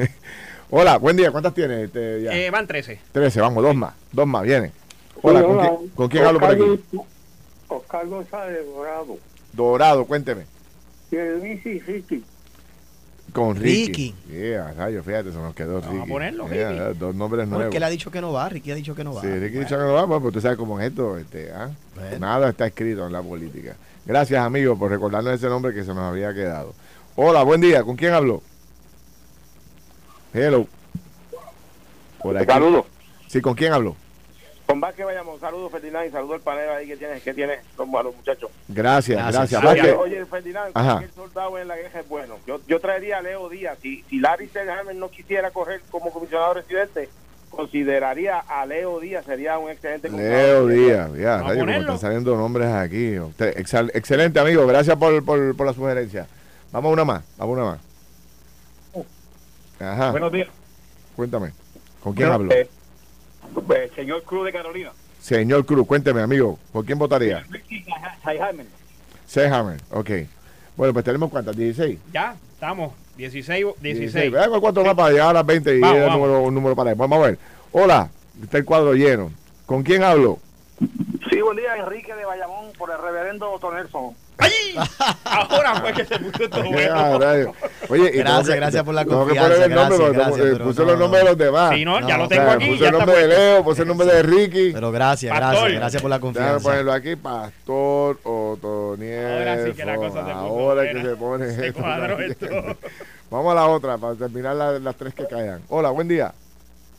<laughs> Hola, buen día, ¿cuántas tienes? Este, ya? Eh, van 13. 13, vamos, dos más, dos más, viene. Hola, ¿con quién, con quién hablo por aquí? Oscar González Dorado. Dorado, cuénteme. Luis y Ricky. Con Ricky. Ricky. Yeah, rayo, fíjate, se nos quedó Ricky. Vamos a ponerlo, Yeah, Ricky. dos nombres nuevos. Porque él ha dicho que no va, Ricky ha dicho que no va. Sí, Ricky dice que no va, pues, pues tú sabes cómo es esto. Este, ¿ah? Bueno. Nada está escrito en la política. Gracias, amigo, por recordarnos ese nombre que se nos había quedado. Hola, buen día. ¿Con quién hablo? Hello. Por aquí. Saludos. Sí, ¿con quién hablo? Con Vázquez vayamos. Saludos, Ferdinand, y saludos al panel ahí que tienes, que tienes los, a los muchachos. Gracias, Gracias. gracias. Oye, Ferdinand, Ajá. cualquier soldado en la guerra es bueno. Yo, yo traería a Leo Díaz. Si, si Larry Selhammer no quisiera correr como comisionado residente, consideraría a Leo Díaz. Sería un excelente Leo Díaz, ya, rayo, como están saliendo nombres aquí. Usted- excel- excelente, amigo. Gracias por, por, por la sugerencia. Vamos a una más, vamos a una más. Ajá, Buenos días. cuéntame. ¿Con quién hablo? Eh, eh, señor Cruz de Carolina. Señor Cruz, cuénteme, amigo. ¿Por quién votaría? Selhammer. Sehammer, ok. Bueno, pues tenemos cuántas, 16. Ya, estamos. 16. 16. Veamos cuatro más para llegar a las 20 y Vamos, es el vamos. número, un número para ahí. Vamos a ver. Hola, está el cuadro lleno. ¿Con quién hablo? Sí, buen día, Enrique de Bayamón, por el reverendo Otto Nelson. ¡Ay! Ahora fue que se puso todo bueno. Oye, y Gracias, que- gracias por la tengo que confianza, poner el nombre, gracias, porque gracias, eh, pero puse no, los nombres de los demás. Sí, no, ya No, lo O tengo sea, aquí. puse Ya el está nombre de. Leo, puse el nombre de Ricky. Pero gracias, Pastor. gracias, gracias por la Déjame confianza. ponerlo aquí, Pastor Otoniel. Ahora sí que la cosa se puso Ahora que buena. se pone Se esto cuadró esto. <laughs> Vamos a la otra para terminar la- las tres que caigan. Hola, buen día.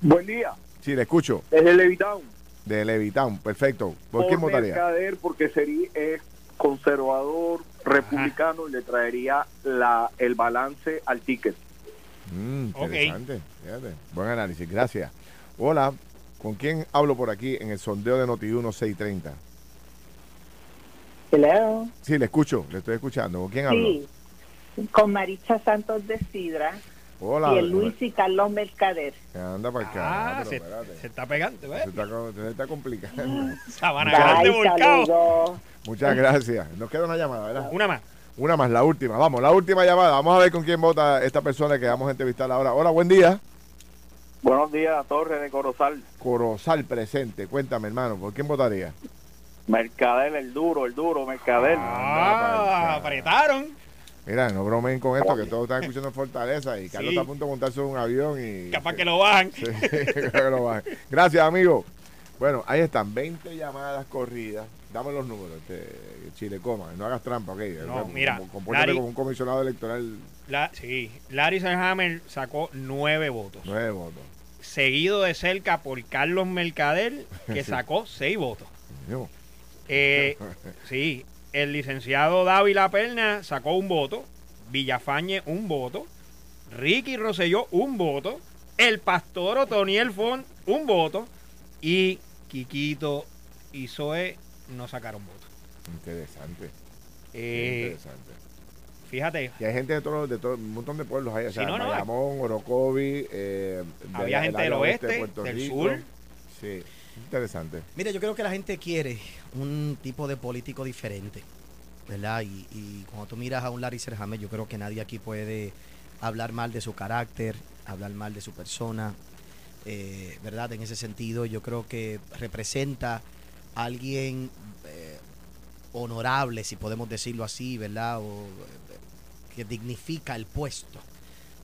Buen día, Sí, le escucho. desde Levitown. De Levitown, perfecto. ¿Por quién votaría? Mercader, porque sería es conservador, republicano, y le traería la, el balance al ticket. Mm, Ok. interesante. Fíjate. Buen análisis, gracias. Hola, ¿con quién hablo por aquí en el sondeo de Noti1 630? Hello. Sí, le escucho, le estoy escuchando. ¿Con quién hablo? Sí, con Maritza Santos de Sidra Hola. y el Luis y Carlos Mercader. Anda para acá. Ah, pero se, está pegando, Se ¿ves? está, se está complicando. <laughs> Sabana Grande volcado. Muchas gracias. Nos queda una llamada, ¿verdad? Una más. Una más, la última. Vamos, la última llamada. Vamos a ver con quién vota esta persona que vamos a entrevistar ahora. Hola, buen día. Buenos días, Torre de Corozal. Corozal presente. Cuéntame, hermano, ¿por quién votaría? Mercader, el duro, el duro, Mercader. Ah, apretaron. Mira, no bromen con esto, que todos están escuchando en Fortaleza y Carlos Sí. está a punto de montarse en un avión y... Capaz que lo bajan. Sí, <laughs> que lo bajen. Gracias, amigo. Bueno, ahí están, 20 llamadas corridas. Dame los números, este, Chile Coma, no hagas trampa, ok. No, mira, compórtate Larry- como un comisionado electoral, La, sí, Larry Selhammer sacó nueve votos. nueve votos. Seguido de cerca por Carlos Mercader, <laughs> que Sí. sacó seis votos. Eh, <laughs> sí, el licenciado Dávila Perna sacó un voto, Villafañe un voto, Ricky Rosselló un voto, el pastor Otoniel Font un voto y Quiquito y Zoe no sacaron votos. Interesante. Eh, interesante. fíjate, Y hay gente de todo, de todo, un montón de pueblos o Sí, sea, no, no, Orocovi, eh, había gente el del oeste, de Puerto del Rico. sur. Sí. Interesante. Mire, yo creo que la gente quiere un tipo de político diferente, ¿verdad? Y, y cuando tú miras a un Larry Serjame, yo creo que nadie aquí puede hablar mal de su carácter, hablar mal de su persona, eh, ¿verdad? En ese sentido, yo creo que representa alguien eh, honorable, si podemos decirlo así, ¿verdad? O eh, que dignifica el puesto.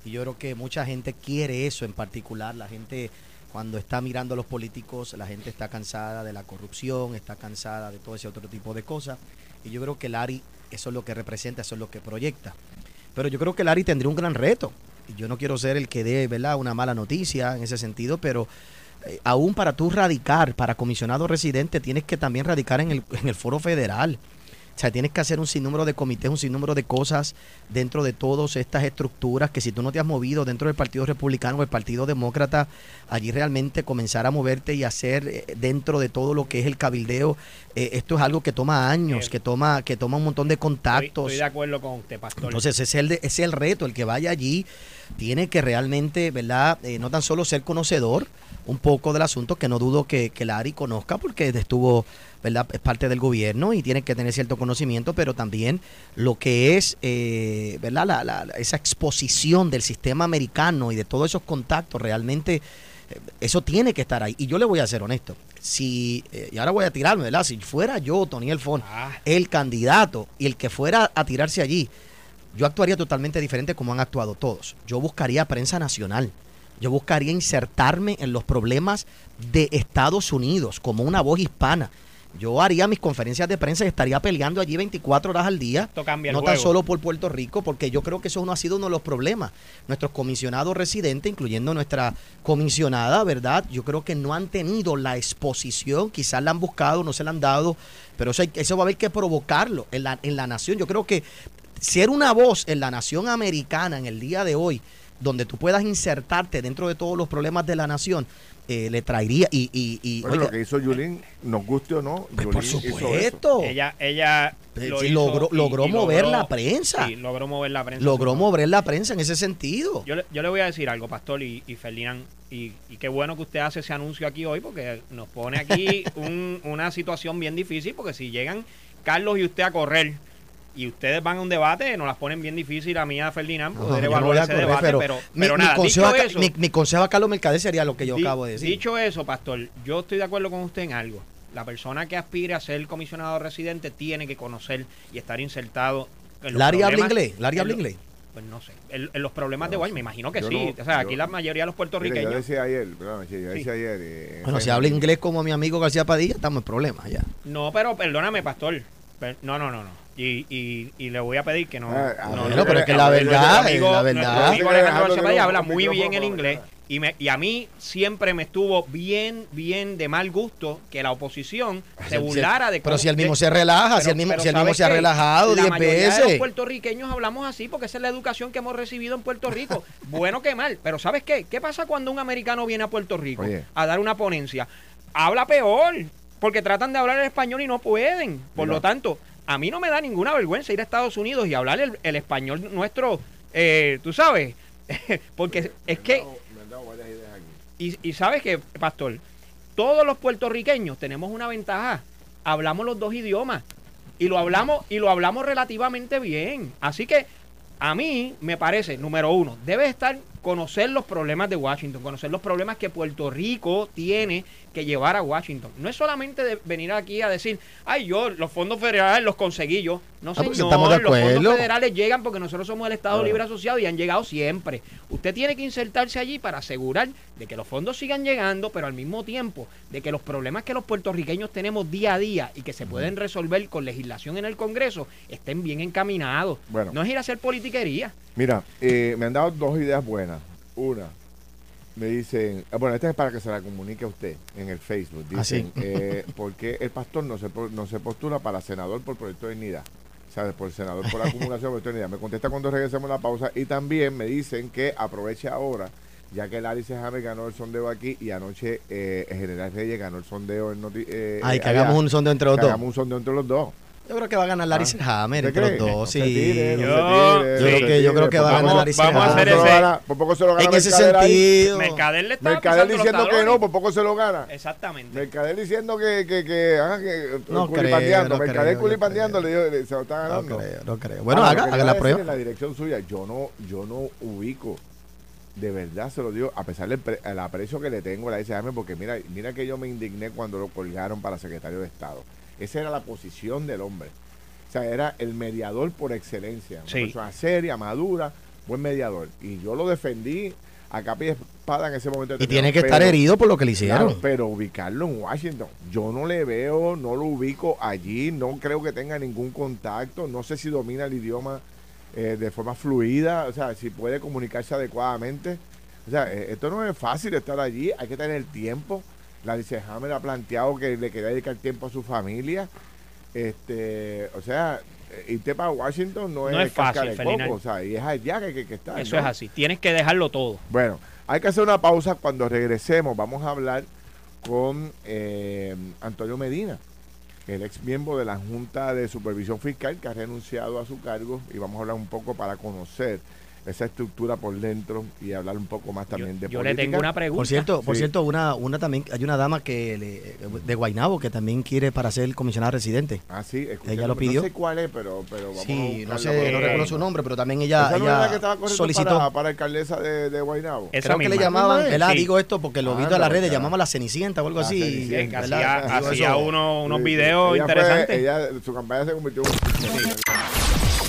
Y yo creo que mucha gente quiere eso en particular. La gente, cuando está mirando a los políticos, la gente está cansada de la corrupción, está cansada de todo ese otro tipo de cosas. Y yo creo que Larry, eso es lo que representa, eso es lo que proyecta. Pero yo creo que Larry tendría un gran reto. Y yo no quiero ser el que dé, ¿verdad?, una mala noticia en ese sentido, pero eh, aún para tú radicar, para comisionado residente, tienes que también radicar en el, en el foro federal. O sea, tienes que hacer un sinnúmero de comités, un sinnúmero de cosas dentro de todas estas estructuras que si tú no te has movido dentro del Partido Republicano o el Partido Demócrata, allí realmente comenzar a moverte y hacer eh, dentro de todo lo que es el cabildeo, eh, esto es algo que toma años, que toma que toma un montón de Estoy, contactos. estoy de acuerdo con usted, pastor. Entonces ese es el, ese es el reto, el que vaya allí tiene que realmente, ¿verdad? Eh, no tan solo ser conocedor un poco del asunto, que no dudo que, que Larry conozca porque estuvo, ¿verdad? Es parte del gobierno y tiene que tener cierto conocimiento, pero también lo que es, eh, ¿verdad? La, la- la- esa exposición del sistema americano y de todos esos contactos realmente... eh, Eso tiene que estar ahí. Y yo le voy a ser honesto. Si, eh, y ahora voy a tirarme, ¿verdad? Si fuera yo, Tony Elfón, Ah. el candidato y el que fuera a tirarse allí, yo actuaría totalmente diferente como han actuado todos. Yo buscaría prensa nacional. Yo buscaría insertarme en los problemas de Estados Unidos como una voz hispana. Yo haría mis conferencias de prensa y estaría peleando allí 24 horas al día. Esto cambia el no tan solo por Puerto Rico, porque yo creo que eso no ha sido uno de los problemas. Nuestros comisionados residentes, incluyendo nuestra comisionada, ¿verdad? Yo creo que no han tenido la exposición, quizás la han buscado, no se la han dado, pero eso, hay- eso va a haber que provocarlo en la, en la nación. Yo creo que ser una voz en la nación americana en el día de hoy, donde tú puedas insertarte dentro de todos los problemas de la nación, eh, le traería y, y, y Bueno, oiga, lo que hizo Yulín, nos guste o no, pues, por Yulín hizo eso. supuesto, Ella, ella Eh, lo sí, hizo logró- y- logró y mover la prensa. Sí, logró mover la prensa. logró mover la prensa en ese sentido. Yo, le- yo le voy a decir algo, Pastor y, y Ferdinand, y, y qué bueno que usted hace ese anuncio aquí hoy, porque nos pone aquí <laughs> un- una situación bien difícil, porque si llegan Carlos y usted a correr, y ustedes van a un debate, nos las ponen bien difícil a mí y a Ferdinand poder evaluar ese correr, debate, pero, pero, mi, pero mi nada, consejo dicho a, Ca- eso, mi- mi consejo a Carlos Mercader sería lo que yo Di- acabo de decir. Dicho eso, Pastor, yo estoy de acuerdo con usted en algo. La persona que aspire a ser comisionado residente tiene que conocer y estar insertado en los Larry habla inglés, Larry habla inglés. Pues no sé. En, en los problemas de Guay, me imagino que sí. no- o sea, aquí la mayoría de los Mire, yo puertorriqueños. decía ayer, perdóname, che, yo Sí. decía ayer. eh, Bueno, si habla inglés como mi amigo García Padilla, estamos en problemas ya. No, pero perdóname, Pastor. No, no, no, no. Y, y, y le voy a pedir que no. Ah, ah, no, no, pero es que la verdad, amigo- la verdad. amigo Alejandro García Padilla habla muy bien el inglés. Y, me, y a mí siempre me estuvo bien, bien de mal gusto que la oposición se burlara de Pero si él mismo se relaja, si él mismo, si él mismo ¿sabes se ha relajado La 10 mayoría de los veces. puertorriqueños hablamos así porque esa es la educación que hemos recibido en Puerto Rico. <laughs> bueno que mal. Pero ¿sabes qué? ¿Qué pasa cuando un americano viene a Puerto Rico Oye. a dar una ponencia? Habla peor. Porque tratan de hablar el español y no pueden. Por Mira. lo tanto, a mí no me da ninguna vergüenza ir a Estados Unidos y hablar el, el español nuestro, eh, tú sabes. <laughs> porque es que dado ideas aquí. y, y sabes que, Pastor, todos los puertorriqueños tenemos una ventaja. Hablamos los dos idiomas. Y lo hablamos, y lo hablamos relativamente bien. Así que a mí me parece, número uno, debe estar conocer los problemas de Washington, conocer los problemas que Puerto Rico tiene que llevar a Washington. No es solamente de venir aquí a decir, ay, yo los fondos federales los conseguí yo. No, Ah, señor, los fondos federales llegan porque nosotros somos el Estado. Libre Asociado y han llegado siempre. Usted tiene que insertarse allí para asegurar de que los fondos sigan llegando, pero al mismo tiempo de que los problemas que los puertorriqueños tenemos día a día y que se pueden resolver con legislación en el Congreso estén bien encaminados. Bueno. No es ir a hacer politiquería. Mira, eh, me han dado dos ideas buenas. Una, me dicen, ah, bueno, esta es para que se la comunique a usted en el Facebook. Ah, sí. Dicen, eh, <laughs> ¿por qué el pastor no se, no se postula para senador por proyecto de dignidad? ¿Sabes? Por senador por <laughs> acumulación por proyecto de dignidad. Me contesta cuando regresemos a la pausa y también me dicen que aproveche ahora, ya que Larry Sejame ganó el sondeo aquí y anoche eh, el general Reyes ganó el sondeo en Noti, eh, Ay, eh, que hagamos allá. un sondeo entre los Que dos. Hagamos un sondeo entre los dos. Yo creo que va a ganar Larry Hammer ¿Usted entre los dos. No sí. no Yo- no creo que- yo tire, creo que va a ganar Larry vamos a por hacer poco se lo ese- gana- Por poco se lo gana En ese sentido. Mercader le está Mercader diciendo que no, por poco se lo gana. Exactamente. Mercader diciendo que, que, que, ah, que No culipandeando. creo, no Mercader culipandeando le se lo está No ganando. creo, no creo. Bueno, haga, la prueba. En la dirección suya, yo no, yo no ubico, de verdad se lo digo, a pesar del pre- el aprecio que le tengo a la SAM, porque mira, mira que yo me indigné cuando lo colgaron para secretario de Estado. Esa era la posición del hombre. O sea, era el mediador por excelencia. Una Sí. persona seria, madura, buen mediador. Y yo lo defendí a capa y espada en ese momento. Y tiene que estar herido por lo que le hicieron. Claro, pero ubicarlo en Washington, yo no le veo, no lo ubico allí, no creo que tenga ningún contacto, no sé si domina el idioma eh, de forma fluida, o sea, si puede comunicarse adecuadamente. O sea, eh, esto no es fácil estar allí, hay que tener tiempo. La dice Hammer ha planteado que le quería dedicar tiempo a su familia. Este, o sea, eh, irte para Washington no, No es, es fácil, coco, o sea, y es allá que que, que estar. Eso ¿no? es así. Tienes que dejarlo todo. Bueno, hay que hacer una pausa. Cuando regresemos, vamos a hablar con eh, Antonio Medina, el ex miembro de la Junta de Supervisión Fiscal que ha renunciado a su cargo y vamos a hablar un poco para conocer esa estructura por dentro y hablar un poco más también de Yo le política. tengo una pregunta. Por cierto, por Sí. cierto, una, una también, hay una dama que le- de Guainabo que también quiere para ser comisionada residente. Ah, sí, escuché Ella el lo pidió. No sé cuál es, pero, pero vamos a Sí, no buscarla sé, no recuerdo su nombre, pero también ella, ¿Esa no que ella estaba corriendo solicitó. para, para alcaldesa de, de Guaynabo? Esa Creo que le misma. llamaban, ¿Misma? ¿verdad? Sí. Digo esto porque lo vi Anda, en las redes, carajo. llamamos la Cenicienta o algo La así. Cenicienta. Que ¿verdad? hacía, hacía uno- unos Sí, videos ella fue- interesantes. ella- su campaña se convirtió en